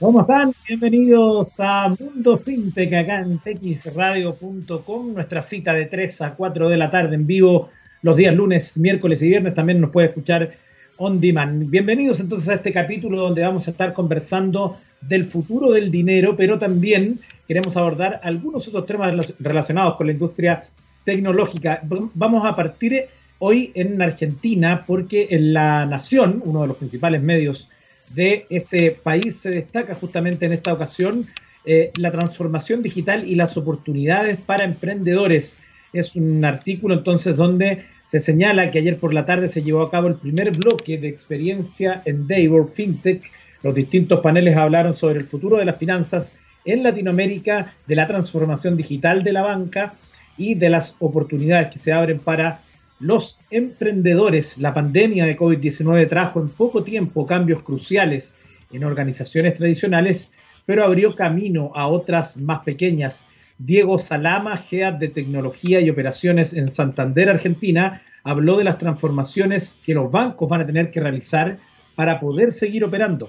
¿Cómo están? Bienvenidos a Mundo Fintech acá en texradio.com, nuestra cita de 3 a 4 de la tarde en vivo los días lunes, miércoles y viernes. También nos puede escuchar on demand. Bienvenidos entonces a este capítulo donde vamos a estar conversando del futuro del dinero, pero también queremos abordar algunos otros temas relacionados con la industria tecnológica. Vamos a partir hoy en Argentina porque en La Nación, uno de los principales medios de ese país se destaca justamente en esta ocasión eh, la transformación digital y las oportunidades para emprendedores. Es un artículo entonces donde se señala que ayer por la tarde se llevó a cabo el primer bloque de experiencia en Davor FinTech. Los distintos paneles hablaron sobre el futuro de las finanzas en Latinoamérica, de la transformación digital de la banca y de las oportunidades que se abren para los emprendedores, la pandemia de COVID-19 trajo en poco tiempo cambios cruciales en organizaciones tradicionales, pero abrió camino a otras más pequeñas. Diego Salama, Head de Tecnología y Operaciones en Santander, Argentina, habló de las transformaciones que los bancos van a tener que realizar para poder seguir operando.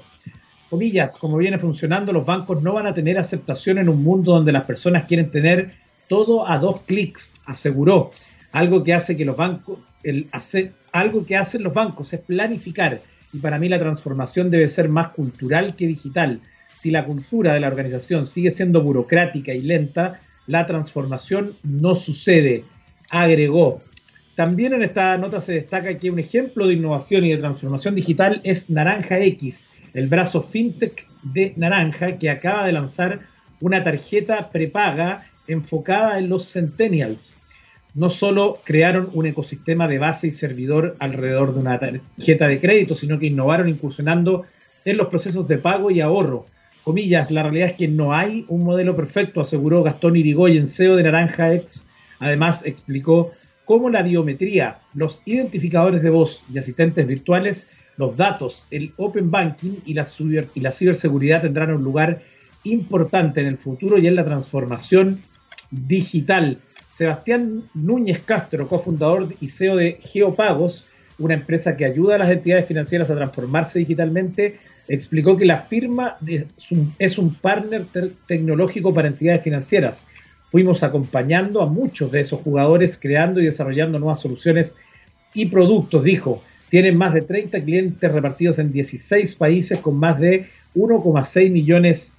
Comillas, como viene funcionando, los bancos no van a tener aceptación en un mundo donde las personas quieren tener todo a dos clics, aseguró. Algo que hace que los bancos, algo que hacen los bancos es planificar. Y para mí la transformación debe ser más cultural que digital. Si la cultura de la organización sigue siendo burocrática y lenta, la transformación no sucede, agregó. También en esta nota se destaca que un ejemplo de innovación y de transformación digital es Naranja X, el brazo fintech de Naranja, que acaba de lanzar una tarjeta prepaga enfocada en los centennials no solo crearon un ecosistema de base y servidor alrededor de una tarjeta de crédito, sino que innovaron incursionando en los procesos de pago y ahorro. Comillas, la realidad es que no hay un modelo perfecto, aseguró Gastón Irigoyen, CEO de Naranja X. Además, explicó cómo la biometría, los identificadores de voz y asistentes virtuales, los datos, el open banking y la, y la ciberseguridad tendrán un lugar importante en el futuro y en la transformación digital. Sebastián Núñez Castro, cofundador y CEO de Geopagos, una empresa que ayuda a las entidades financieras a transformarse digitalmente, explicó que la firma es un partner tecnológico para entidades financieras. Fuimos acompañando a muchos de esos jugadores creando y desarrollando nuevas soluciones y productos, dijo. Tienen más de 30 clientes repartidos en 16 países con más de 1,6 millones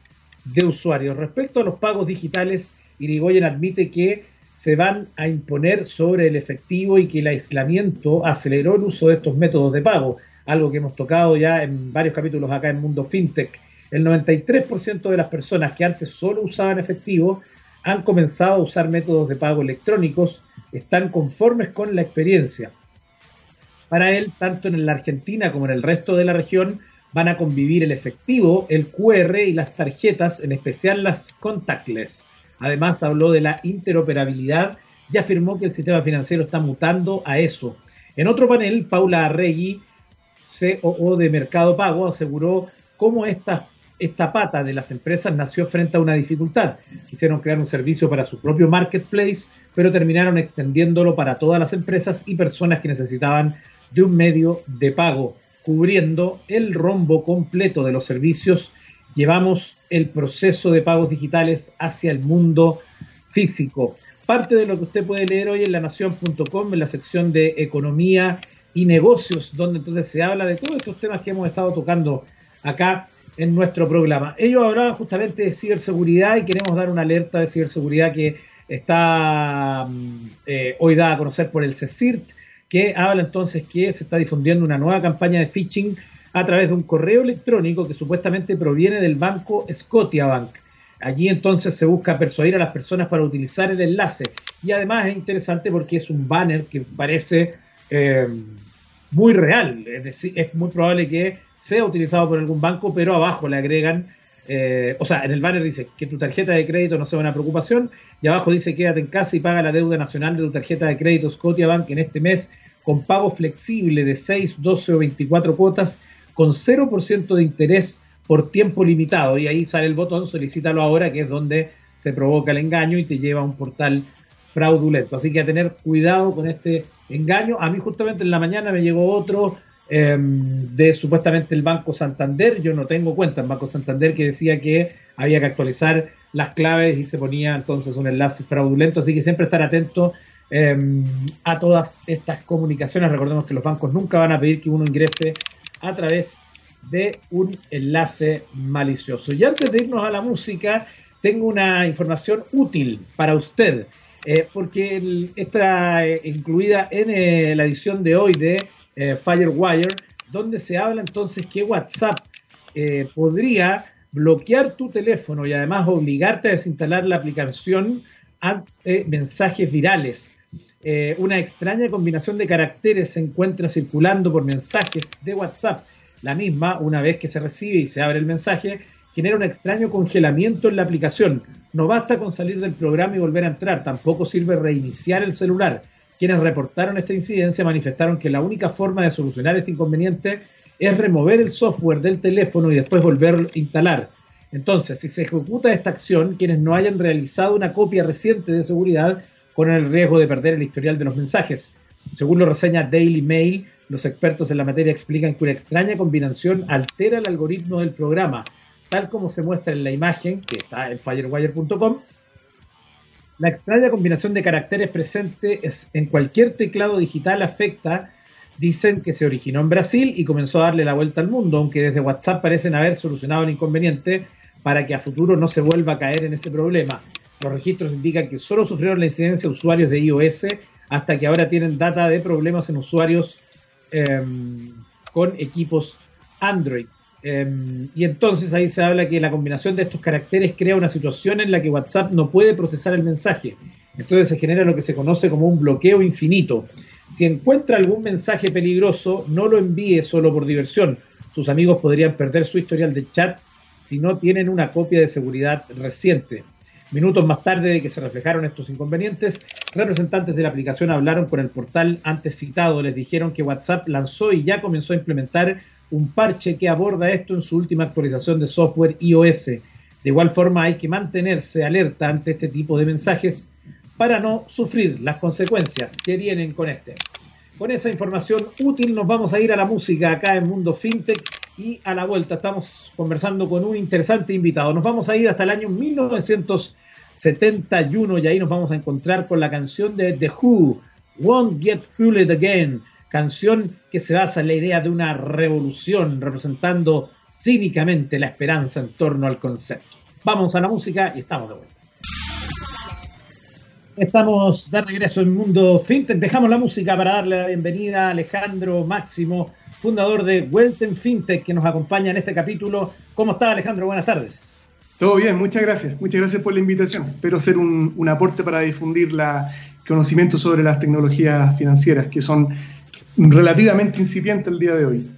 de usuarios. Respecto a los pagos digitales, Irigoyen admite que se van a imponer sobre el efectivo y que el aislamiento aceleró el uso de estos métodos de pago, algo que hemos tocado ya en varios capítulos acá en Mundo FinTech. El 93% de las personas que antes solo usaban efectivo han comenzado a usar métodos de pago electrónicos, están conformes con la experiencia. Para él, tanto en la Argentina como en el resto de la región, van a convivir el efectivo, el QR y las tarjetas, en especial las contactless. Además, habló de la interoperabilidad y afirmó que el sistema financiero está mutando a eso. En otro panel, Paula Arregui, COO de Mercado Pago, aseguró cómo esta, esta pata de las empresas nació frente a una dificultad. Quisieron crear un servicio para su propio marketplace, pero terminaron extendiéndolo para todas las empresas y personas que necesitaban de un medio de pago, cubriendo el rombo completo de los servicios llevamos el proceso de pagos digitales hacia el mundo físico. Parte de lo que usted puede leer hoy en lanación.com, en la sección de economía y negocios, donde entonces se habla de todos estos temas que hemos estado tocando acá en nuestro programa. Ellos hablaban justamente de ciberseguridad y queremos dar una alerta de ciberseguridad que está mm, eh, hoy dada a conocer por el CECIRT, que habla entonces que se está difundiendo una nueva campaña de phishing a través de un correo electrónico que supuestamente proviene del banco Scotiabank. Allí entonces se busca persuadir a las personas para utilizar el enlace. Y además es interesante porque es un banner que parece eh, muy real. Es decir, es muy probable que sea utilizado por algún banco, pero abajo le agregan, eh, o sea, en el banner dice que tu tarjeta de crédito no sea una preocupación, y abajo dice quédate en casa y paga la deuda nacional de tu tarjeta de crédito Scotiabank en este mes con pago flexible de 6, 12 o 24 cuotas con 0% de interés por tiempo limitado. Y ahí sale el botón, solicítalo ahora, que es donde se provoca el engaño y te lleva a un portal fraudulento. Así que a tener cuidado con este engaño. A mí justamente en la mañana me llegó otro em, de supuestamente el Banco Santander. Yo no tengo cuenta en Banco Santander que decía que había que actualizar las claves y se ponía entonces un enlace fraudulento, así que siempre estar atento em, a todas estas comunicaciones. Recordemos que los bancos nunca van a pedir que uno ingrese a través de un enlace malicioso. Y antes de irnos a la música, tengo una información útil para usted, eh, porque está eh, incluida en eh, la edición de hoy de Firewire, donde se habla entonces que WhatsApp podría bloquear tu teléfono y además obligarte a desinstalar la aplicación ante mensajes virales. Una extraña combinación de caracteres se encuentra circulando por mensajes de WhatsApp. La misma, una vez que se recibe y se abre el mensaje, genera un extraño congelamiento en la aplicación. No basta con salir del programa y volver a entrar, tampoco sirve reiniciar el celular. Quienes reportaron esta incidencia manifestaron que la única forma de solucionar este inconveniente es remover el software del teléfono y después volverlo a instalar. Entonces, si se ejecuta esta acción, quienes no hayan realizado una copia reciente de seguridad corren el riesgo de perder el historial de los mensajes. Según lo reseña Daily Mail, los expertos en la materia explican que una extraña combinación altera el algoritmo del programa, tal como se muestra en la imagen que está en firewire.com. La extraña combinación de caracteres presentes en cualquier teclado digital afecta, dicen que se originó en Brasil y comenzó a darle la vuelta al mundo, aunque desde WhatsApp parecen haber solucionado el inconveniente para que a futuro no se vuelva a caer en ese problema. Los registros indican que solo sufrieron la incidencia usuarios de iOS hasta que ahora tienen data de problemas en usuarios em, con equipos Android. Em, y entonces ahí se habla que la combinación de estos caracteres crea una situación en la que WhatsApp no puede procesar el mensaje. Entonces se genera lo que se conoce como un bloqueo infinito. Si encuentra algún mensaje peligroso, no lo envíe solo por diversión. Sus amigos podrían perder su historial de chat si no tienen una copia de seguridad reciente. Minutos más tarde de que se reflejaron estos inconvenientes, representantes de la aplicación hablaron con el portal antes citado. Les dijeron que WhatsApp lanzó y ya comenzó a implementar un parche que aborda esto en su última actualización de software iOS. De igual forma hay que mantenerse alerta ante este tipo de mensajes para no sufrir las consecuencias que vienen con este. Con esa información útil nos vamos a ir a la música acá en Mundo FinTech y a la vuelta estamos conversando con un interesante invitado. Nos vamos a ir hasta el año 1971 y ahí nos vamos a encontrar con la canción de The Who, Won't Get Fooled Again canción que se basa en la idea de una revolución representando cínicamente la esperanza en torno al concepto. Vamos a la música y estamos de vuelta. Estamos de regreso en Mundo FinTech. Dejamos la música para darle la bienvenida a Alejandro Máximo, fundador de Welten FinTech, que nos acompaña en este capítulo. ¿Cómo está Alejandro? Buenas tardes. Todo bien, muchas gracias. Muchas gracias por la invitación. Espero ser un, un aporte para difundir la conocimiento sobre las tecnologías financieras, que son relativamente incipiente el día de hoy.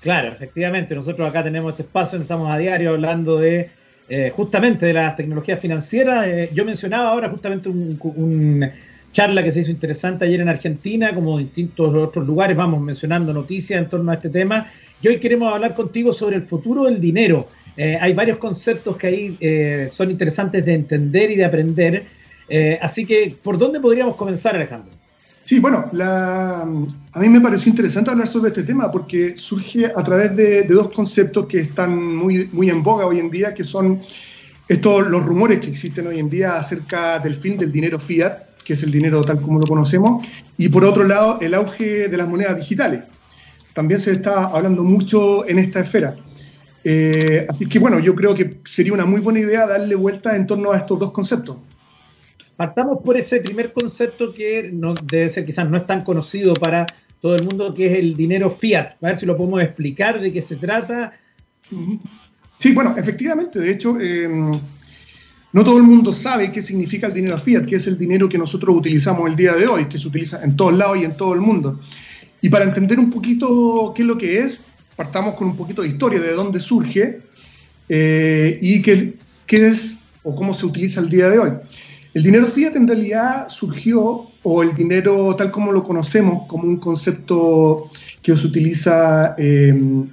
Claro, efectivamente, nosotros acá tenemos este espacio, estamos a diario hablando de eh, justamente de las tecnologías financieras. Eh, yo mencionaba ahora justamente un, charla que se hizo interesante ayer en Argentina, como distintos otros lugares, vamos mencionando noticias en torno a este tema. Y hoy queremos hablar contigo sobre el futuro del dinero. Eh, hay varios conceptos que ahí son interesantes de entender y de aprender. así que, ¿por dónde podríamos comenzar, Alejandro? Sí, bueno, la, a mí me pareció interesante hablar sobre este tema porque surge a través de, dos conceptos que están muy, muy en boga hoy en día, que son estos, los rumores que existen hoy en día acerca del fin del dinero fiat, que es el dinero tal como lo conocemos, y por otro lado, el auge de las monedas digitales. También se está hablando mucho en esta esfera. Eh, así que bueno, yo creo que sería una muy buena idea darle vuelta en torno a estos dos conceptos. Partamos por ese primer concepto que no, debe ser quizás no es tan conocido para todo el mundo, que es el dinero fiat. A ver si lo podemos explicar de qué se trata. Sí, bueno, efectivamente, de hecho, em, no todo el mundo sabe qué significa el dinero fiat, que es el dinero que nosotros utilizamos el día de hoy, que se utiliza en todos lados y en todo el mundo. Y para entender un poquito qué es lo que es, partamos con un poquito de historia de dónde surge eh, y qué, qué es o cómo se utiliza el día de hoy. El dinero fiat en realidad surgió, o el dinero tal como lo conocemos, como un concepto que se utiliza em,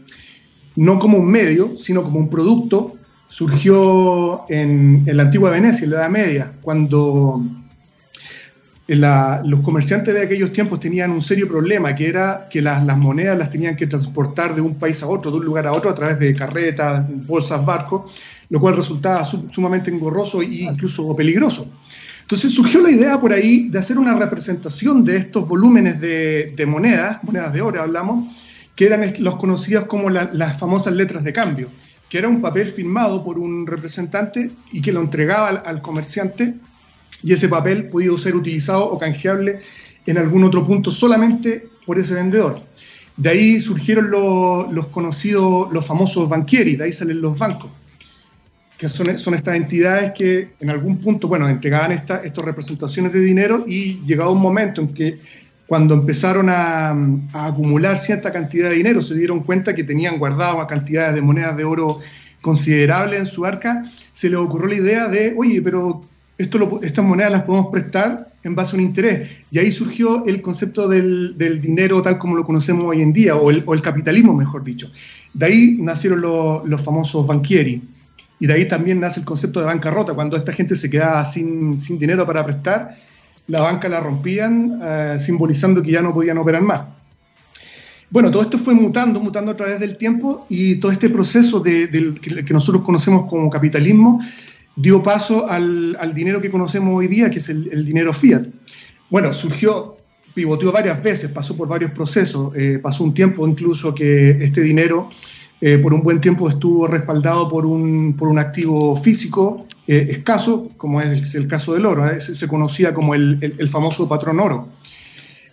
no como un medio, sino como un producto, surgió en, la antigua Venecia, en la Edad Media, cuando los comerciantes de aquellos tiempos tenían un serio problema, que era que las, monedas las tenían que transportar de un país a otro, de un lugar a otro, a través de carretas, bolsas, barcos, lo cual resultaba sumamente engorroso e incluso peligroso. Entonces surgió la idea por ahí de hacer una representación de estos volúmenes de, monedas, monedas de oro hablamos, que eran los conocidos como las famosas letras de cambio, que era un papel firmado por un representante y que lo entregaba al comerciante y ese papel podía ser utilizado o canjeable en algún otro punto solamente por ese vendedor. De ahí surgieron los, conocidos, los famosos banquieri, de ahí salen los bancos, que son, son estas entidades que en algún punto, bueno, entregaban esta, estas representaciones de dinero y llegado un momento en que cuando empezaron a, acumular cierta cantidad de dinero, se dieron cuenta que tenían guardado cantidades de monedas de oro considerables en su arca, se les ocurrió la idea de, oye, pero esto estas monedas las podemos prestar en base a un interés. Y ahí surgió el concepto del, dinero tal como lo conocemos hoy en día, o el, capitalismo, mejor dicho. De ahí nacieron los famosos banquieri. Y de ahí también nace el concepto de bancarrota, cuando esta gente se quedaba sin, dinero para prestar, la banca la rompían, eh, simbolizando que ya no podían operar más. Bueno, todo esto fue mutando, mutando a través del tiempo y todo este proceso de, que nosotros conocemos como capitalismo dio paso al, dinero que conocemos hoy día, que es el, dinero fiat. Bueno, surgió, pivoteó varias veces, pasó por varios procesos, eh, pasó un tiempo incluso que este dinero eh, por un buen tiempo estuvo respaldado por un, por un activo físico eh, escaso, como es el caso del oro, se conocía como el, el famoso patrón oro.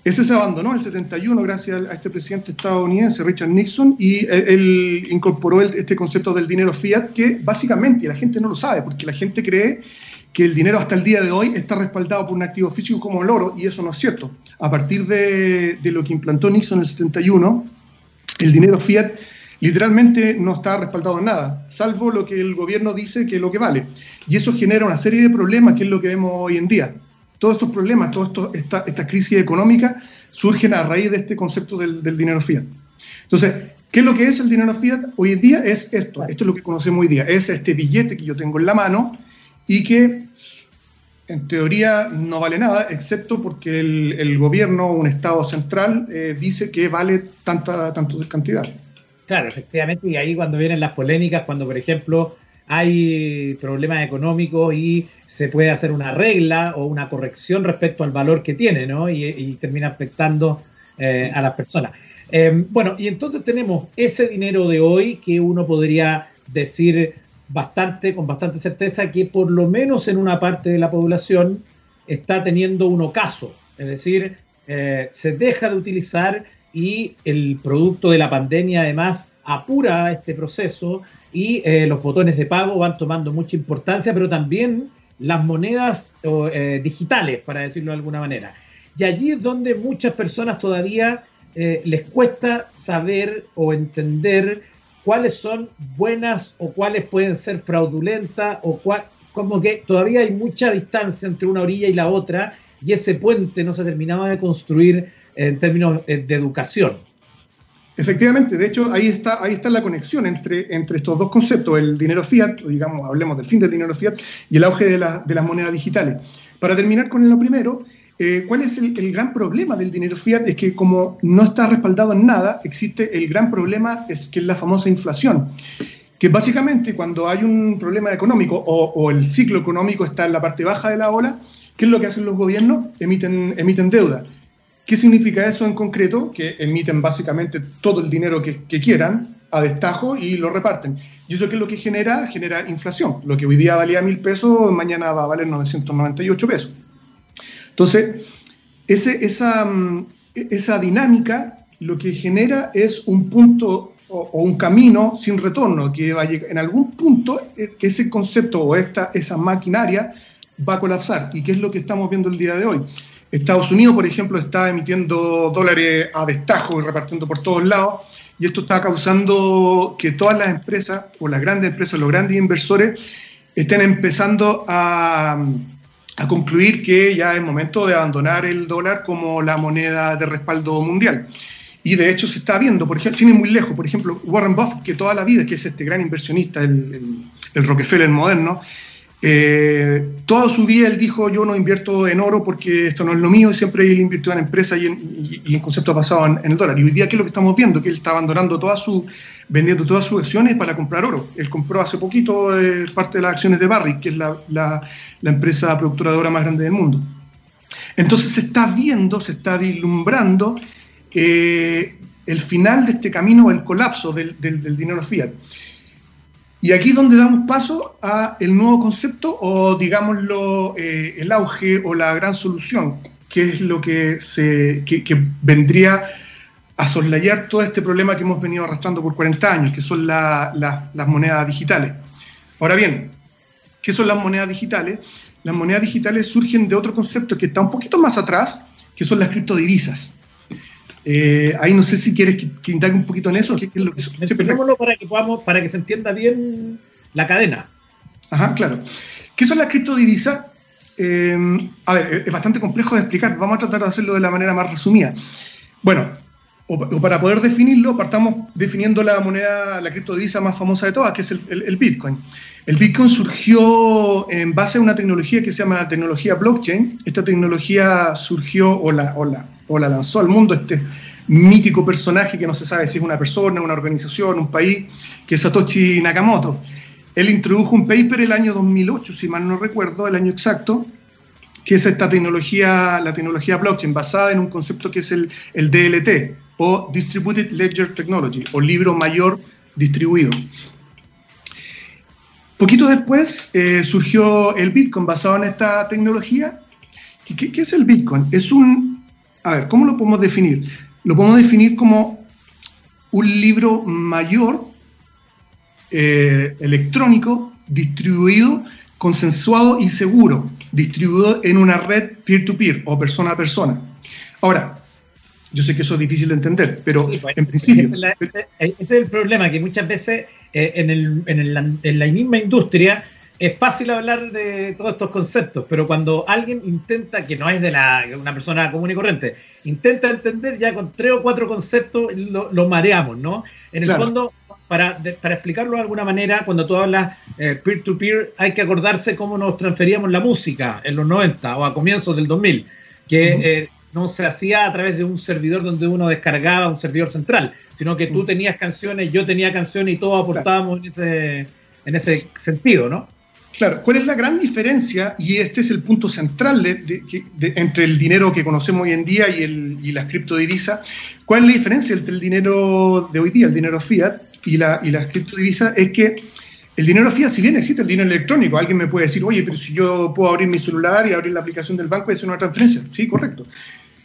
Ese se abandonó en el 71 gracias a este presidente estadounidense, Richard Nixon, y él incorporó este concepto del dinero fiat que básicamente, la gente no lo sabe, porque la gente cree que el dinero hasta el día de hoy está respaldado por un activo físico como el oro, y eso no es cierto. A partir de, lo que implantó Nixon en el 71, el dinero fiat literalmente no está respaldado en nada, salvo lo que el gobierno dice que es lo que vale. Y eso genera una serie de problemas, que es lo que vemos hoy en día todos estos problemas, toda esta, esta, crisis económica surgen a raíz de este concepto del, dinero fiat. Entonces, ¿qué es lo que es el dinero fiat? Hoy en día es esto, esto es lo que conocemos hoy día, es este billete que yo tengo en la mano y que en teoría no vale nada, excepto porque el, gobierno, un Estado central, eh, dice que vale tanta, tanta cantidad. Claro, efectivamente, y ahí cuando vienen las polémicas, cuando por ejemplo hay problemas económicos y se puede hacer una regla o una corrección respecto al valor que tiene, ¿no? Y, termina afectando eh, a las personas. Em, bueno, y entonces tenemos ese dinero de hoy que uno podría decir bastante, con bastante certeza, que por lo menos en una parte de la población está teniendo un ocaso, es decir, eh, se deja de utilizar y el producto de la pandemia además apura este proceso y eh, los botones de pago van tomando mucha importancia, pero también las monedas eh, digitales, para decirlo de alguna manera. Y allí es donde muchas personas todavía eh, les cuesta saber o entender cuáles son buenas o cuáles pueden ser fraudulentas o como que todavía hay mucha distancia entre una orilla y la otra y ese puente no se terminaba de construir en términos de educación. Efectivamente, de hecho, ahí está, ahí está la conexión entre, entre estos dos conceptos, el dinero fiat, digamos, hablemos del fin del dinero fiat, y el auge de, las monedas digitales. Para terminar con lo primero, eh, ¿cuál es el, gran problema del dinero fiat? Es que como no está respaldado en nada, existe el gran problema, es que es la famosa inflación. Que básicamente cuando hay un problema económico o, o el ciclo económico está en la parte baja de la ola, ¿qué es lo que hacen los gobiernos? Emiten, emiten deuda. ¿Qué significa eso en concreto? Que emiten básicamente todo el dinero que, quieran a destajo y lo reparten. Y eso que es lo que genera, genera inflación. Lo que hoy día valía mil pesos, mañana va a valer 998 pesos. Entonces, ese, esa, mm, esa dinámica lo que genera es un punto o, un camino sin retorno, que va a llegar, en algún punto eh, ese concepto o esta, esa maquinaria va a colapsar. ¿Y qué es lo que estamos viendo el día de hoy? Estados Unidos, por ejemplo, está emitiendo dólares a destajo y repartiendo por todos lados, y esto está causando que todas las empresas, o las grandes empresas, los grandes inversores, estén empezando a, concluir que ya es momento de abandonar el dólar como la moneda de respaldo mundial. Y de hecho se está viendo, por ejemplo, sin muy lejos, por ejemplo, Warren Buffett, que toda la vida, que es este gran inversionista, el, el Rockefeller moderno, Eh, toda su vida él dijo, yo no invierto en oro porque esto no es lo mío, y siempre él invirtió en empresas y en, y, conceptos basados en, el dólar. Y hoy día, ¿qué es lo que estamos viendo? Que él está abandonando toda su, vendiendo todas sus acciones para comprar oro. Él compró hace poquito eh, parte de las acciones de Barrick, que es la, empresa productora más grande del mundo. Entonces se está viendo, se está vislumbrando eh, el final de este camino, el colapso del dinero fiat. Y aquí es donde damos paso a el nuevo concepto o digámoslo eh, el auge o la gran solución, que es lo que, se, que, vendría a soslayar todo este problema que hemos venido arrastrando por 40 años, que son las monedas digitales. Ahora bien, ¿qué son las monedas digitales? Las monedas digitales surgen de otro concepto que está un poquito más atrás, que son las criptodivisas. Eh, ahí no sé si quieres que, indague un poquito en eso. ¿Qué, lo que, para que podamos, para que se entienda bien la cadena. Ajá, claro. ¿Qué son las criptodivisas? Eh, a ver, es bastante complejo de explicar. Vamos a tratar de hacerlo de la manera más resumida. Bueno, o, para poder definirlo, partamos definiendo la moneda, la criptodivisa más famosa de todas, que es el, Bitcoin. El Bitcoin surgió en base a una tecnología que se llama la tecnología blockchain. Esta tecnología surgió o la, o la o la lanzó al mundo este mítico personaje que no se sabe si es una persona, una organización, un país, que es Satoshi Nakamoto. Él introdujo un paper el año 2008, si mal no recuerdo, el año exacto, que es esta tecnología, la tecnología blockchain, basada en un concepto que es el, el DLT, o Distributed Ledger Technology, o libro mayor distribuido. Poquito después eh, surgió el Bitcoin basado en esta tecnología. ¿Qué, ¿Qué, es el Bitcoin? Es un a ver, ¿cómo lo podemos definir? Lo podemos definir como un libro mayor eh, electrónico distribuido, consensuado y seguro, distribuido en una red peer-to-peer o persona a persona. Ahora, yo sé que eso es difícil de entender, pero pues, en principio... Ese es, el problema, que muchas veces eh, en la misma industria es fácil hablar de todos estos conceptos, pero cuando alguien intenta, que no es de la, una persona común y corriente, intenta entender ya con tres o cuatro conceptos, lo, mareamos, ¿no? En el fondo, para, para, explicarlo de alguna manera, cuando tú hablas eh, peer-to-peer, hay que acordarse cómo nos transferíamos la música en los 90 o a comienzos del 2000, que eh, no se hacía a través de un servidor donde uno descargaba un servidor central, sino que tú tenías canciones, yo tenía canciones y todos aportábamos en, ese, en ese sentido, ¿no? Claro, ¿cuál es la gran diferencia? Y este es el punto central entre el dinero que conocemos hoy en día y, el, y las. ¿Cuál es la diferencia entre el dinero de hoy día, el dinero fiat, y, la, y? Es que el dinero fiat, si bien existe el dinero electrónico, alguien me puede decir, oye, pero si yo puedo abrir mi celular y abrir la aplicación del banco y hacer una transferencia. Sí, correcto.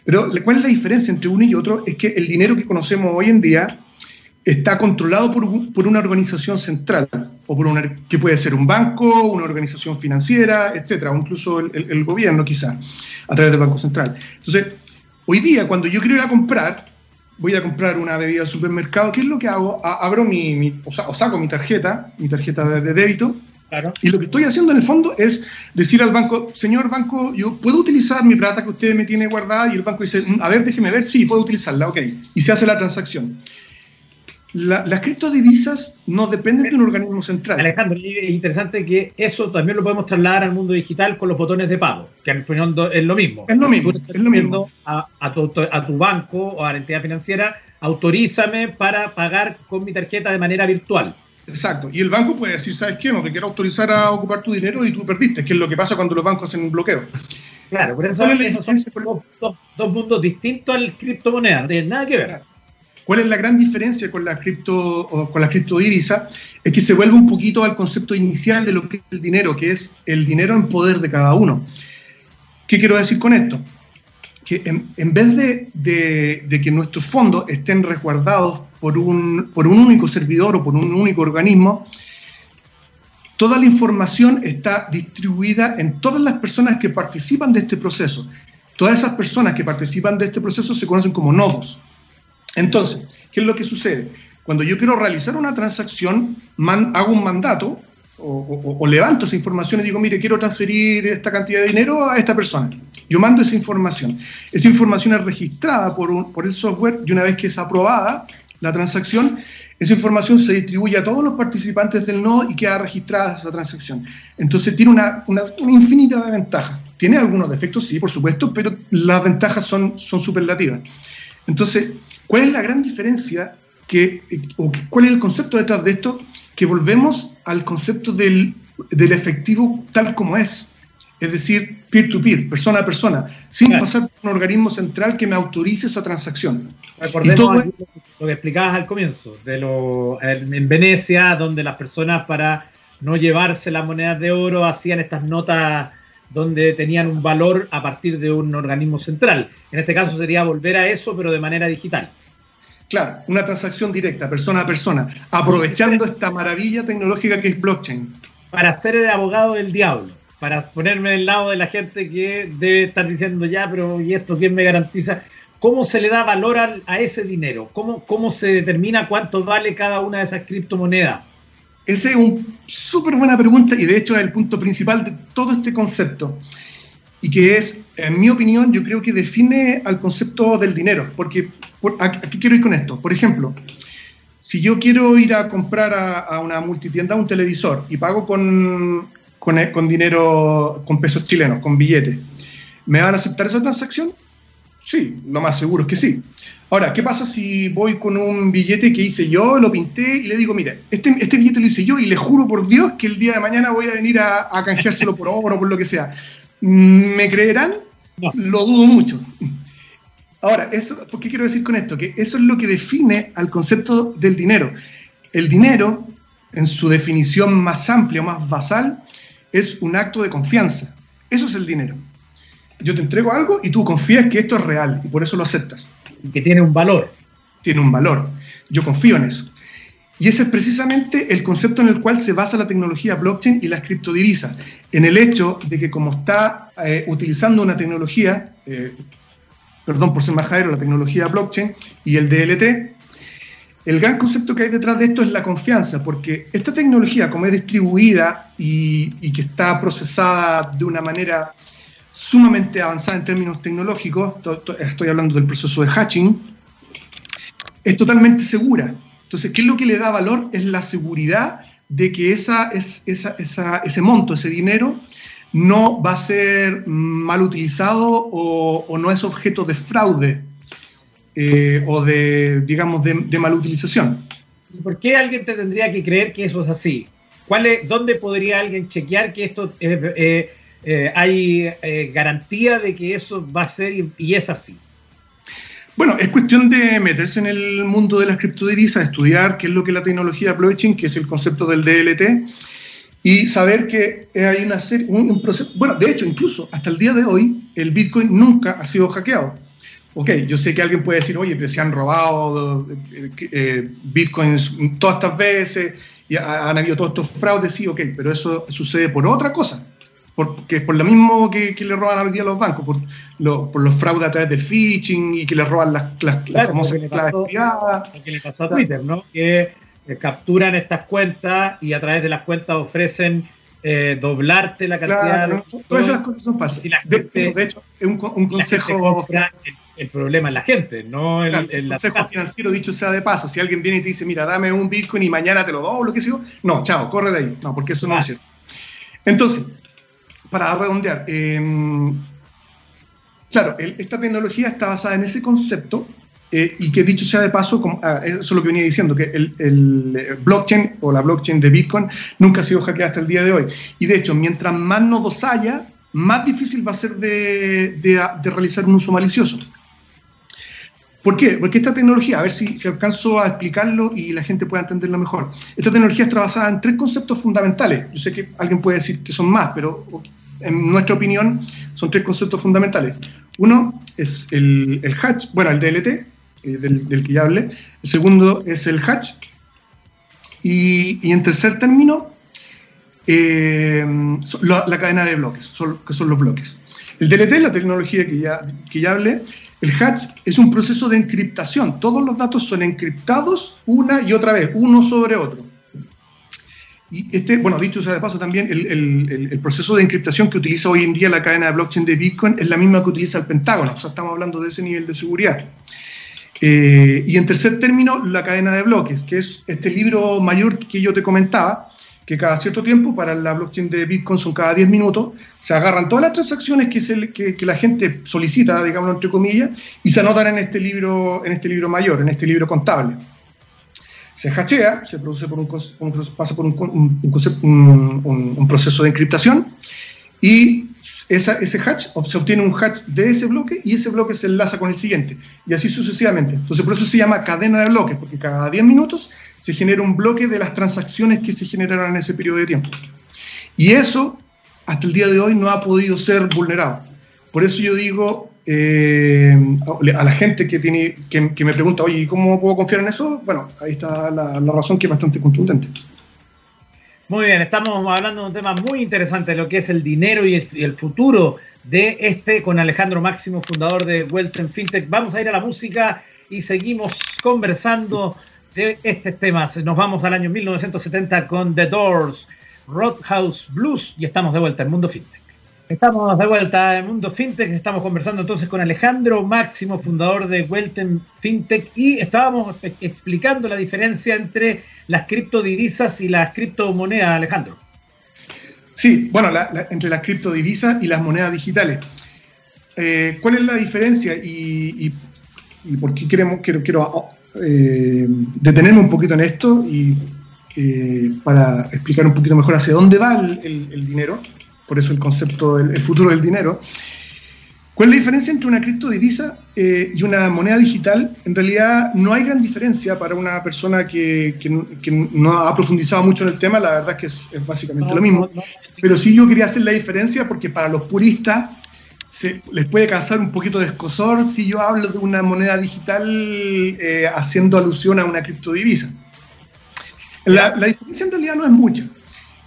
Pero ¿cuál es la diferencia entre uno y otro? Es que el dinero que conocemos hoy en día está controlado por, por, una organización central, o por una, que puede ser un banco, una organización financiera, etcétera, o incluso el, gobierno quizá, a través del Banco Central. Entonces, hoy día, cuando yo quiero ir a comprar, voy a comprar una bebida al supermercado, ¿qué es lo que hago? abro mi, o, saco mi tarjeta, mi tarjeta de, débito, Y lo que estoy haciendo en el fondo es decir al banco, señor banco, yo puedo utilizar mi plata que usted me tiene guardada y el banco dice, mm, a ver, déjeme ver, sí, puedo utilizarla, ok. Y se hace la transacción las criptodivisas no dependen de un organismo central. Alejandro, es interesante que eso también lo podemos trasladar al mundo digital con los botones de pago, que al final es lo mismo. Es lo mismo. es lo mismo. A, tu, a, tu, banco o a la entidad financiera, autorízame para pagar con mi tarjeta de manera virtual. Exacto. Y el banco puede decir, ¿sabes qué? No te quiero autorizar a ocupar tu dinero y tú perdiste, que es lo que pasa cuando los bancos hacen un bloqueo. Claro, por eso esos son dos, dos, mundos distintos al criptomoneda, no tienen nada que ver. ¿Cuál es la gran diferencia con la cripto con la criptodivisa? Es que se vuelve un poquito al concepto inicial de lo que es el dinero, que es el dinero en poder de cada uno. ¿Qué quiero decir con esto? Que en, vez de, que nuestros fondos estén resguardados por un, por un único servidor o por un único organismo, toda la información está distribuida en todas las personas que participan de este proceso. Todas esas personas que participan de este proceso se conocen como nodos. Entonces, ¿qué es lo que sucede? Cuando yo quiero realizar una transacción, hago un mandato o, levanto esa información y digo, mire, quiero transferir esta cantidad de dinero a esta persona. Yo mando esa información. Esa información es registrada por, por el software y una vez que es aprobada la transacción, esa información se distribuye a todos los participantes del nodo y queda registrada esa transacción. Entonces tiene una, una, infinita de ventajas. Tiene algunos defectos, sí, por supuesto, pero las ventajas son, son superlativas. Entonces, ¿cuál es la gran diferencia que, o cuál es el concepto detrás de esto? Que volvemos al concepto del, del efectivo tal como es es decir, peer-to-peer, persona a persona, sin pasar por un organismo central que me autorice esa transacción. Recordemos lo que explicabas al comienzo, de lo, en Venecia, donde las personas para no llevarse las monedas de oro hacían estas notas donde tenían un valor a partir de un organismo central. En este caso sería volver a eso, pero de manera digital. Claro, una transacción directa, persona a persona, aprovechando esta maravilla tecnológica que es blockchain. Para ser el abogado del diablo para ponerme del lado de la gente que debe estar diciendo ya, pero ¿y esto quién me garantiza? ¿Cómo se le da valor a, ese dinero? ¿Cómo, ¿Cómo se determina cuánto vale cada una de esas criptomonedas? Esa es una súper buena pregunta y de hecho es el punto principal de todo este concepto. Y que es, en mi opinión, yo creo que define al concepto del dinero. Porque, ¿a quiero ir con esto? Por ejemplo, si yo quiero ir a comprar a, a, una multitienda un televisor y pago con, con, dinero, con pesos chilenos, con billetes. ¿Me van a aceptar esa transacción? Sí, lo más seguro es que sí. Ahora, ¿qué pasa si voy con un billete que hice yo, lo pinté y le digo, mira, este, este billete lo hice yo y le juro por Dios que el día de mañana voy a venir a, a canjeárselo por oro o por lo que sea? ¿Me creerán? Lo dudo mucho. Ahora, eso, ¿por qué quiero decir con esto? Que eso es lo que define al concepto del dinero. El dinero, en su definición más amplia o más basal, es un acto de confianza. Eso es el dinero. Yo te entrego algo y tú confías que esto es real y por eso lo aceptas. Que tiene un valor. Tiene un valor. Yo confío en eso. Y ese es precisamente el concepto en el cual se basa la tecnología blockchain y las criptodivisas, en el hecho de que como está eh, utilizando una tecnología, eh, perdón por ser más la tecnología blockchain y el DLT, el gran concepto que hay detrás de esto es la confianza, porque esta tecnología, como es distribuida y, que está procesada de una manera sumamente avanzada en términos tecnológicos, estoy hablando del proceso de hatching, es totalmente segura. Entonces, ¿qué es lo que le da valor? Es la seguridad de que esa, ese monto, ese dinero, no va a ser mal utilizado o, no es objeto de fraude eh, o de, digamos, de, de. ¿Por qué alguien te tendría que creer que eso es así? ¿Cuál es, ¿Dónde podría alguien chequear que esto eh, hay garantía de que eso va a ser y, es así? Bueno, es cuestión de meterse en el mundo de las criptodivisas, estudiar qué es lo que es la tecnología blockchain, que es el concepto del DLT, y saber que hay una serie, un proceso. Bueno, de hecho, incluso hasta el día de hoy, el Bitcoin nunca ha sido hackeado ok, yo sé que alguien puede decir, oye, pero se han robado eh, eh, bitcoins todas estas veces y han habido todos estos fraudes, sí, ok, pero eso sucede por otra cosa, porque es por lo mismo que, le roban hoy día a los bancos, por, los fraudes a través del phishing y que le roban las, las, famosas claves privadas. que le pasó a Twitter, ¿no? Que eh, capturan estas cuentas y a través de las cuentas ofrecen doblarte la cantidad de... Todas esas cosas son falsas. de, hecho, es un, un consejo el problema es la gente, no el, el, consejo financiero, dicho sea de paso. Si alguien viene y te dice, mira, dame un Bitcoin y mañana te lo doy, o lo que sea, no, chao, corre de ahí. No, porque eso no es cierto. Entonces, para redondear, em, claro, esta tecnología está basada en ese concepto eh, y que dicho sea de paso, como, ah, eso es lo que venía diciendo, que el, el, blockchain o la blockchain de Bitcoin nunca ha sido hackeada hasta el día de hoy. Y de hecho, mientras más nodos haya, más difícil va a ser de, de realizar un uso malicioso. ¿Por qué? Porque esta tecnología, a ver si, alcanzo a explicarlo y la gente pueda entenderlo mejor. Esta tecnología está basada en tres conceptos fundamentales. Yo sé que alguien puede decir que son más, pero en nuestra opinión son tres conceptos fundamentales. Uno es el, el hatch, bueno, el DLT, eh, del, que ya hablé. El segundo es el hatch. Y, en tercer término, eh, la, cadena de bloques, que son los bloques. El DLT, la tecnología que ya, que ya hablé, el hatch es un proceso de encriptación. Todos los datos son encriptados una y otra vez, uno sobre otro. Y este, bueno, dicho sea de paso también, el, proceso de encriptación que utiliza hoy en día la cadena de blockchain de Bitcoin es la misma que utiliza el Pentágono. O sea, estamos hablando de ese nivel de seguridad. Eh, y en tercer término, la cadena de bloques, que es este libro mayor que yo te comentaba, que cada cierto tiempo, para la blockchain de Bitcoin son cada 10 minutos, se agarran todas las transacciones que, que, la gente solicita, digamos entre comillas, y se anotan en este libro, en este libro mayor, en este libro contable. Se hachea, se produce por un, pasa por un, un proceso de encriptación, y ese hatch, se obtiene un hatch de ese bloque y ese bloque se enlaza con el siguiente, y así sucesivamente. Entonces, por eso se llama cadena de bloques, porque cada 10 minutos se genera un bloque de las transacciones que se generaron en ese periodo de tiempo. Y eso, hasta el día de hoy, no ha podido ser vulnerado. Por eso yo digo eh, a la gente que, tiene, que, me pregunta, oye, ¿cómo puedo confiar en eso? Bueno, ahí está la, razón que es bastante contundente. Muy bien, estamos hablando de un tema muy interesante, lo que es el dinero y el, futuro de este con Alejandro Máximo, fundador de Welton FinTech. Vamos a ir a la música y seguimos conversando de estos temas. Nos vamos al año 1970 con The Doors, Roadhouse Blues y estamos de vuelta en Mundo FinTech. Estamos de vuelta en Mundo FinTech, estamos conversando entonces con Alejandro Máximo, fundador de Welten FinTech, y estábamos explicando la diferencia entre las criptodivisas y las criptomonedas, Alejandro. Sí, bueno, entre las criptodivisas y las monedas digitales. Eh, ¿Cuál es la diferencia y, por qué queremos, quiero, quiero eh, detenerme un poquito en esto y eh, para explicar un poquito mejor hacia dónde va el dinero? por eso el concepto del futuro del dinero. ¿Cuál es la diferencia entre una criptodivisa eh, y una moneda digital? En realidad no hay gran diferencia para una persona que, no ha profundizado mucho en el tema, la verdad es que es, básicamente lo mismo. Pero sí yo quería hacer la diferencia porque para los puristas se, les puede causar un poquito de escosor si yo hablo de una moneda digital eh, haciendo alusión a una criptodivisa. La, la diferencia en realidad no es mucha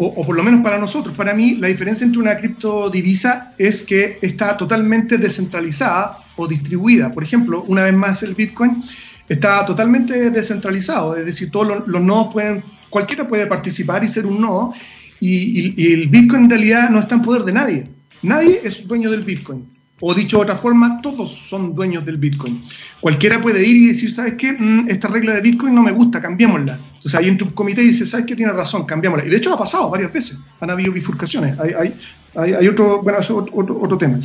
o, por lo menos para nosotros, para mí, la diferencia entre una criptodivisa es que está totalmente descentralizada o distribuida. Por ejemplo, una vez más el Bitcoin está totalmente descentralizado, es decir, todos los, nodos pueden, cualquiera puede participar y ser un nodo, y el Bitcoin en realidad no está en poder de nadie. Nadie es dueño del Bitcoin. O dicho de otra forma, todos son dueños del Bitcoin. Cualquiera puede ir y decir, ¿sabes qué? Mm, esta regla de Bitcoin no me gusta, cambiémosla. Entonces entra un comité y dice, ¿sabes qué? Tiene razón, cambiémosla. Y de hecho ha pasado varias veces, han habido bifurcaciones. Hay, hay, otro, bueno, otro, otro, tema.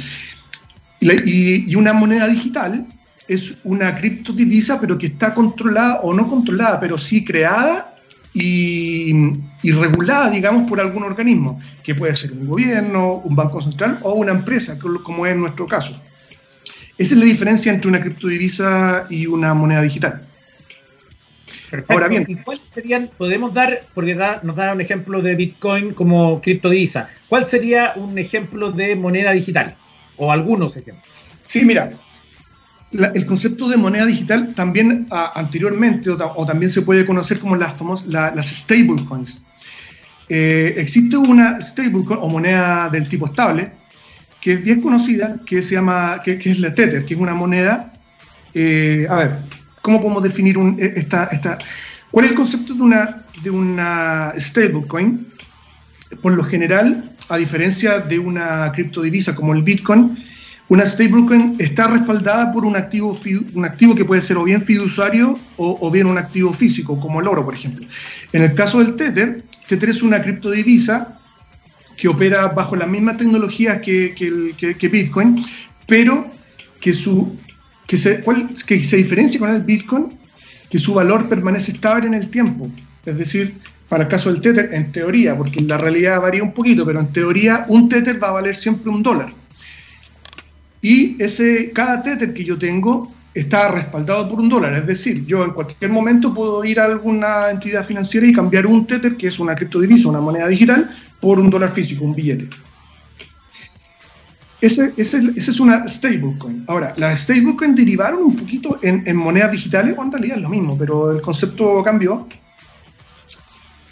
Y, y, una moneda digital es una criptodivisa, pero que está controlada o no controlada, pero sí creada y, regulada, digamos, por algún organismo, que puede ser un gobierno, un banco central o una empresa, como es nuestro caso. Esa es la diferencia entre una criptodivisa y una moneda digital. Ahora bien, ¿y cuáles serían, podemos dar, porque nos da un ejemplo de Bitcoin como criptodivisa, ¿cuál sería un ejemplo de moneda digital? O algunos ejemplos. Sí, mira, el concepto de moneda digital también anteriormente, o, también se puede conocer como las, famosas, las stablecoins. Eh, existe una stablecoin o moneda del tipo estable que es bien conocida, que se llama, que, es la Tether, que es una moneda. Eh, a ver, ¿cómo podemos definir un, e, esta, esta, cuál es el concepto de una, de una stablecoin? Por lo general, a diferencia de una criptodivisa como el Bitcoin, una stablecoin está respaldada por un activo, un activo que puede ser o bien fiduciario o, bien un activo físico, como el oro, por ejemplo. En el caso del Tether, Tether es una criptodivisa que opera bajo la misma tecnología que, Bitcoin, pero que, se, que se diferencia con el Bitcoin, que su valor permanece estable en el tiempo. Es decir, para el caso del Tether, en teoría, porque la realidad varía un poquito, pero en teoría un Tether va a valer siempre un dólar. Y ese, cada Tether que yo tengo está respaldado por un dólar. Es decir, yo en cualquier momento puedo ir a alguna entidad financiera y cambiar un Tether, que es una criptodivisa, una moneda digital, por un dólar físico, un billete. Ese, ese, es una stablecoin. Ahora, las stablecoin derivaron un poquito en, en monedas digitales, o en realidad es lo mismo, pero el concepto cambió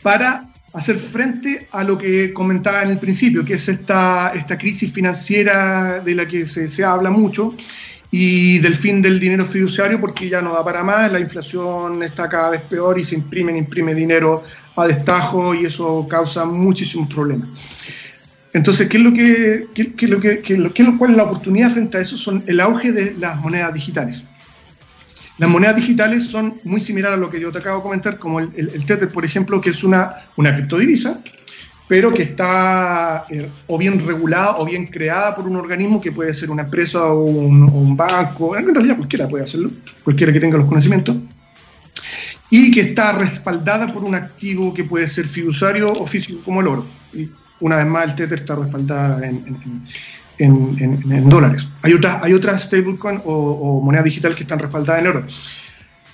para hacer frente a lo que comentaba en el principio, que es esta, esta crisis financiera de la que se, habla mucho y del fin del dinero fiduciario porque ya no da para más, la inflación está cada vez peor y se imprime, imprime dinero a destajo y eso causa muchísimos problemas. Entonces, ¿qué es lo que, qué, lo que, qué, cuál es la oportunidad frente a eso? Son el auge de las monedas digitales. Las monedas digitales son muy similares a lo que yo te acabo de comentar, como el, Tether, por ejemplo, que es una, una criptodivisa, pero que está eh, o bien regulada o bien creada por un organismo que puede ser una empresa o un, banco, en realidad cualquiera puede hacerlo, cualquiera que tenga los conocimientos, y que está respaldada por un activo que puede ser fiduciario o físico como el oro. Y una vez más, el Tether está respaldada en, en, dólares. Hay, otra, hay otras stablecoin o, o moneda digital que están respaldadas en oro.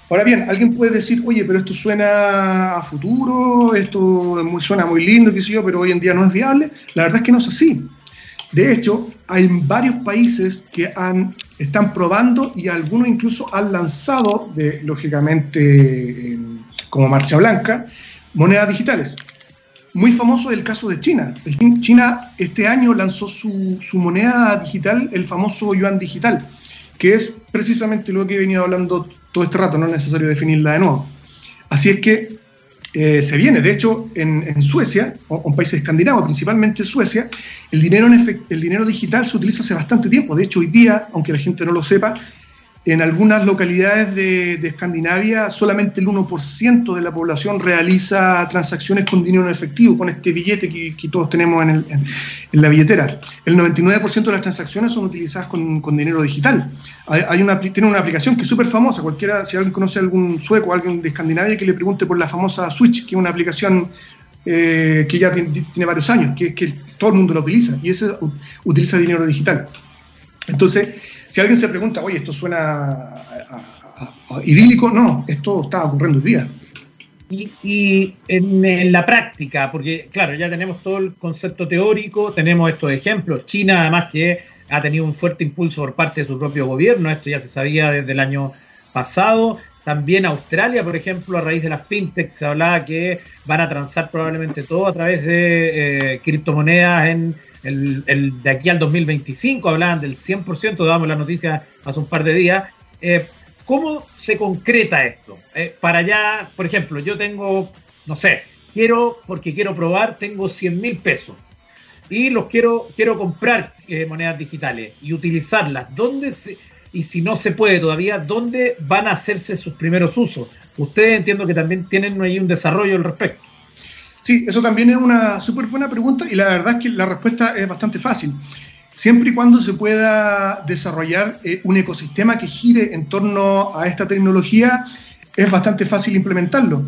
Ahora bien, alguien puede decir, oye, pero esto suena a futuro, esto suena muy lindo, qué sé yo, pero hoy en día no es viable. La verdad es que no es así. De hecho, hay varios países que han, están probando y algunos incluso han lanzado, lógicamente, como marcha blanca, monedas digitales. Muy famoso es el caso de China. China este año lanzó su, su moneda digital, el famoso yuan digital, que es precisamente lo que he venido hablando todo este rato, no es necesario definirla de nuevo. Así es que eh, se viene, de hecho, en, Suecia, o en países escandinavos, principalmente Suecia, el dinero, en el dinero digital se utiliza hace bastante tiempo. De hecho, hoy día, aunque la gente no lo sepa, en algunas localidades de, Escandinavia, solamente el 1% de la población realiza transacciones con dinero en efectivo, con este billete que, todos tenemos en, la billetera. El 99% de las transacciones son utilizadas con, dinero digital. Hay, una, aplicación que es súper famosa. Cualquiera, si alguien conoce a algún sueco alguien de Escandinavia, que le pregunte por la famosa Switch, que es una aplicación eh, que ya tiene, varios años, que, que todo el mundo la utiliza, y eso utiliza dinero digital. Entonces, si alguien se pregunta, oye, esto suena idílico, no, esto está ocurriendo hoy día. Y, en, la práctica, porque claro, ya tenemos todo el concepto teórico, tenemos estos ejemplos. China, además, que ha tenido un fuerte impulso por parte de su propio gobierno, esto ya se sabía desde el año pasado. También Australia, por ejemplo, a raíz de las fintech se hablaba que van a transar probablemente todo a través de eh, criptomonedas en el, de aquí al 2025. Hablaban del 100%, damos la noticia hace un par de días. Eh, ¿Cómo se concreta esto? Eh, para allá, por ejemplo, yo tengo, no sé, quiero, porque quiero probar, tengo 100 mil pesos y los quiero, quiero comprar monedas digitales y utilizarlas. ¿Dónde se, y si no se puede todavía, ¿dónde van a hacerse sus primeros usos? Ustedes entiendo que también tienen ahí un desarrollo al respecto. Sí, eso también es una súper buena pregunta y la verdad es que la respuesta es bastante fácil. Siempre y cuando se pueda desarrollar eh, un ecosistema que gire en torno a esta tecnología, es bastante fácil implementarlo.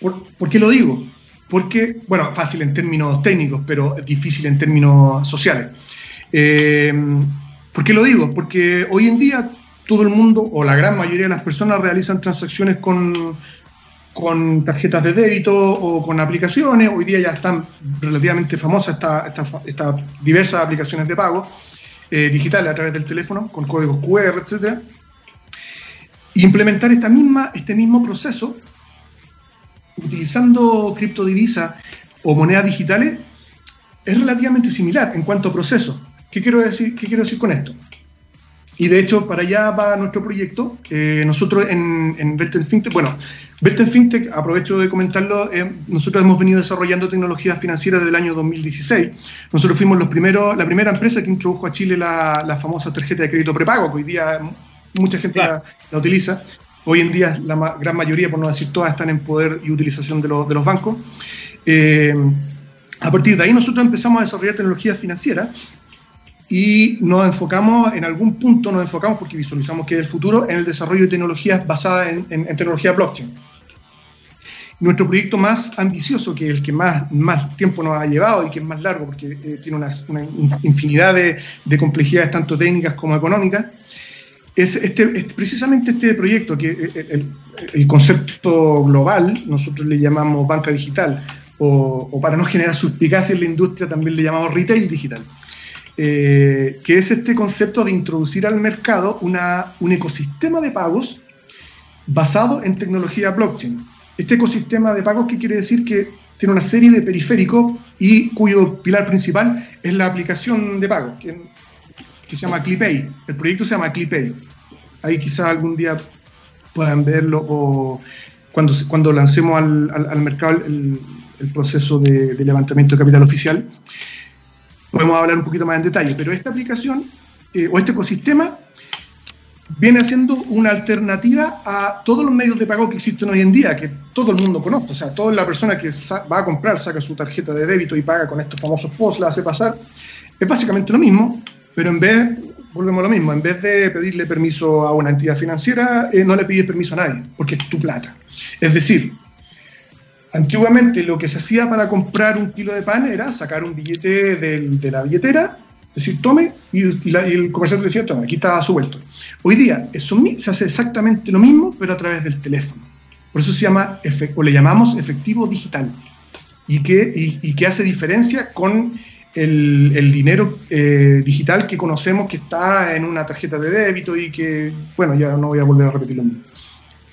¿Por, qué lo digo? Porque, bueno, fácil en términos técnicos, pero difícil en términos sociales. Eh, ¿Por qué lo digo? Porque hoy en día todo el mundo o la gran mayoría de las personas realizan transacciones con, con tarjetas de débito o con aplicaciones. Hoy día ya están relativamente famosas estas esta, diversas aplicaciones de pago eh, digitales a través del teléfono, con códigos QR, etc. Implementar esta misma, este mismo proceso utilizando criptodivisas o monedas digitales es relativamente similar en cuanto a proceso. ¿Qué quiero decir, qué quiero decir con esto? Y de hecho, para allá va nuestro proyecto. Eh, nosotros en, en Fintech, bueno, Belten Fintech, aprovecho de comentarlo, eh, nosotros hemos venido desarrollando tecnologías financieras desde el año 2016. Nosotros fuimos los primeros, la primera empresa que introdujo a Chile la, famosa tarjeta de crédito prepago, que hoy día mucha gente la, utiliza. Hoy en día la gran mayoría, por no decir todas, están en poder y utilización de, de los bancos. Eh, a partir de ahí nosotros empezamos a desarrollar tecnologías financieras y nos enfocamos, en algún punto nos enfocamos, porque visualizamos que es el futuro, en el desarrollo de tecnologías basadas en, tecnología blockchain. Nuestro proyecto más ambicioso, que es el que más, más tiempo nos ha llevado y que es más largo, porque eh, tiene una, infinidad de, de, complejidades tanto técnicas como económicas, es, este, precisamente este proyecto, que eh, el, el, concepto global, nosotros le llamamos banca digital, o, o para no generar suspicacia en la industria también le llamamos retail digital. Eh, que es este concepto de introducir al mercado una, un ecosistema de pagos basado en tecnología blockchain. Este ecosistema de pagos, ¿qué quiere decir? Que tiene una serie de periféricos y cuyo pilar principal es la aplicación de pago, que, se llama Clipay. El proyecto se llama Clipay. Ahí quizás algún día puedan verlo o cuando, cuando lancemos al, al, mercado el, el proceso de, de, levantamiento de capital oficial podemos hablar un poquito más en detalle, pero esta aplicación eh, o este ecosistema viene siendo una alternativa a todos los medios de pago que existen hoy en día, que todo el mundo conoce. O sea, toda la persona que va a comprar saca su tarjeta de débito y paga con estos famosos POS, la hace pasar. Es básicamente lo mismo, pero en vez, volvemos a lo mismo, en vez de pedirle permiso a una entidad financiera, eh, no le pides permiso a nadie, porque es tu plata. Es decir, antiguamente lo que se hacía para comprar un kilo de pan era sacar un billete de la billetera, decir, tome, y, el comerciante decía, tome, aquí está suelto. Hoy día eso, se hace exactamente lo mismo, pero a través del teléfono. Por eso se llama, o le llamamos efectivo digital, y que, y, hace diferencia con el, dinero eh, digital que conocemos que está en una tarjeta de débito y que, bueno, ya no voy a volver a repetir lo mismo.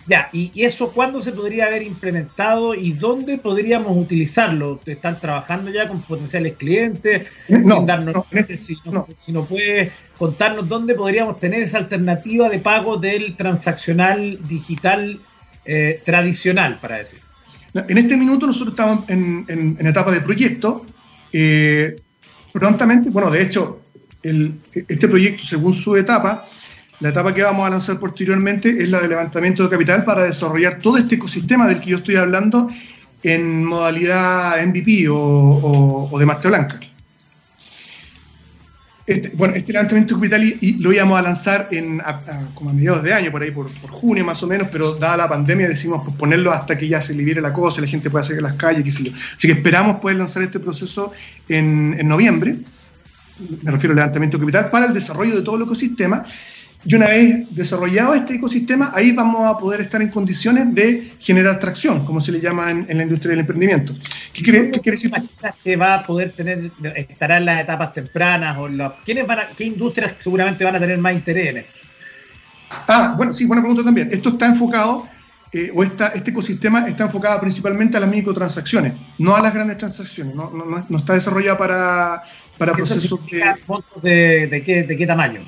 Ya, ¿y eso cuándo se podría haber implementado y dónde podríamos utilizarlo? ¿Están trabajando ya con potenciales clientes? No, si, no, si no puede contarnos dónde podríamos tener esa alternativa de pago del transaccional digital eh, tradicional, para decir. En este minuto nosotros estamos en, etapa de proyecto. Eh, prontamente, bueno, de hecho, este proyecto, según su etapa, la etapa que vamos a lanzar posteriormente es la de levantamiento de capital para desarrollar todo este ecosistema del que yo estoy hablando en modalidad MVP o, de marcha blanca. Este, bueno, este levantamiento de capital lo íbamos a lanzar en, como a mediados de año, por ahí por, junio más o menos, pero dada la pandemia decidimos posponerlo hasta que ya se libere la cosa, la gente pueda salir a las calles, qué sé yo. Así que esperamos poder lanzar este proceso en, en noviembre, me refiero al levantamiento de capital, para el desarrollo de todo el ecosistema y una vez desarrollado este ecosistema, ahí vamos a poder estar en condiciones de generar tracción, como se le llama en, la industria del emprendimiento. ¿Qué quiere, qué quiere decir? que va a poder tener, estará en las etapas tempranas? o ¿quiénes van ¿Qué industrias seguramente van a tener más interés en Ah, bueno, sí, buena pregunta también. Esto está enfocado, eh, o esta, este ecosistema está enfocado principalmente a las microtransacciones, no a las grandes transacciones. No, no, no está desarrollado para, para procesos de, de, qué, ¿De qué tamaño?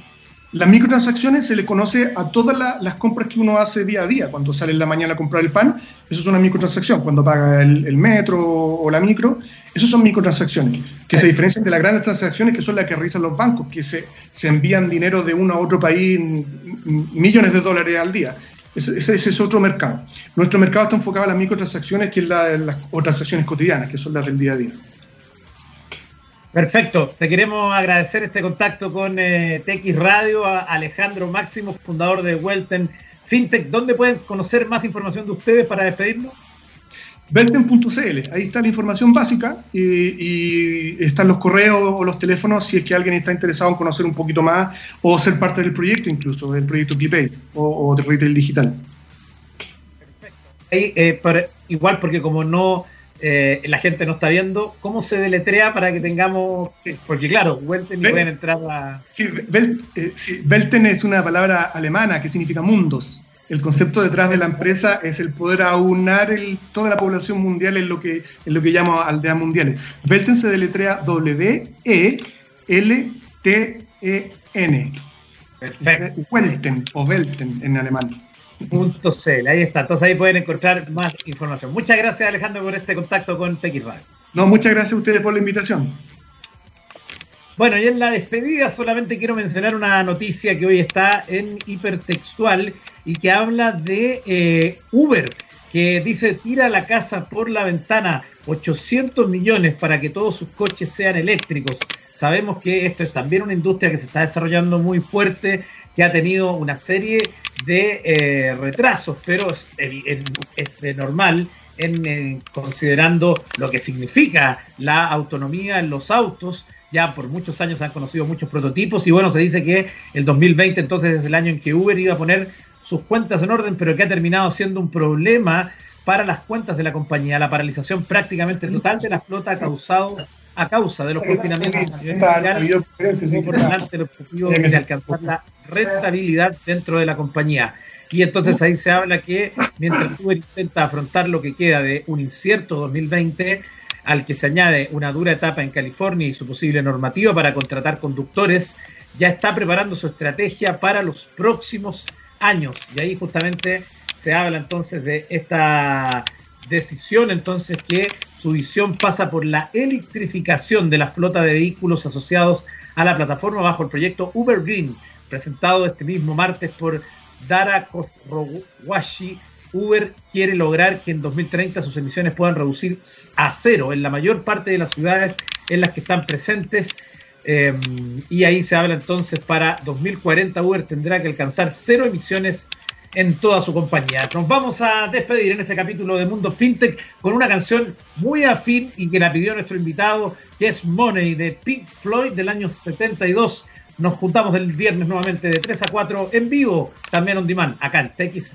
Las microtransacciones se le conoce a todas las compras que uno hace día a día. Cuando sale en la mañana a comprar el pan, eso es una microtransacción. Cuando paga el, metro o la micro, eso son microtransacciones. Que se diferencian de las grandes transacciones que son las que realizan los bancos, que se, se envían dinero de uno a otro país, millones de dólares al día. Ese, ese, es otro mercado. Nuestro mercado está enfocado a las microtransacciones, que es la, las o transacciones cotidianas, que son las del día a día. Perfecto, te queremos agradecer este contacto con eh, TX Radio, a Alejandro Máximo, fundador de Welten FinTech. ¿Dónde pueden conocer más información de ustedes para despedirnos? Welten.cl, ahí está la información básica y, están los correos o los teléfonos si es que alguien está interesado en conocer un poquito más o ser parte del proyecto incluso, del proyecto KeyPay o, o de retail digital. Perfecto. Ahí, eh, igual porque como no eh, la gente no está viendo, ¿cómo se deletrea para que tengamos, porque claro, Welten y pueden entrar a... Sí, Welten es una palabra alemana que significa mundos. El concepto detrás de la empresa es el poder aunar el, toda la población mundial en lo que, en lo que llamo aldeas mundiales. Welten se deletrea W-E-L-T-E-N. Perfecto. Welten o Welten en alemán. .cl, ahí está. Entonces ahí pueden encontrar más información. Muchas gracias Alejandro por este contacto con TX. No, muchas gracias a ustedes por la invitación. Bueno, y en la despedida solamente quiero mencionar una noticia que hoy está en hipertextual y que habla de eh, Uber, que dice tira la casa por la ventana, 800 millones para que todos sus coches sean eléctricos. Sabemos que esto es también una industria que se está desarrollando muy fuerte que ha tenido una serie de eh, retrasos, pero es, es, normal en, considerando lo que significa la autonomía en los autos. Ya por muchos años se han conocido muchos prototipos y bueno, se dice que el 2020 entonces es el año en que Uber iba a poner sus cuentas en orden, pero que ha terminado siendo un problema para las cuentas de la compañía. La paralización prácticamente total de la flota ha causado a causa de los confinamientos a nivel mundial, por delante el objetivo de alcanzar la rentabilidad dentro de la compañía. Y entonces ahí se habla que mientras Uber intenta afrontar lo que queda de un incierto 2020, al que se añade una dura etapa en California y su posible normativa para contratar conductores, ya está preparando su estrategia para los próximos años. Y ahí justamente se habla entonces de esta decisión entonces que su visión pasa por la electrificación de la flota de vehículos asociados a la plataforma bajo el proyecto Uber Green, presentado este mismo martes por Dara Khosrowashi, Uber quiere lograr que en 2030 sus emisiones puedan reducir a cero en la mayor parte de las ciudades en las que están presentes. Em, y ahí se habla entonces para 2040 Uber tendrá que alcanzar cero emisiones en toda su compañía. Nos vamos a despedir en este capítulo de Mundo FinTech con una canción muy afín y que la pidió nuestro invitado, que es Money de Pink Floyd del año 72. Nos juntamos el viernes nuevamente de 3 a 4 en vivo, también on demand, acá en TX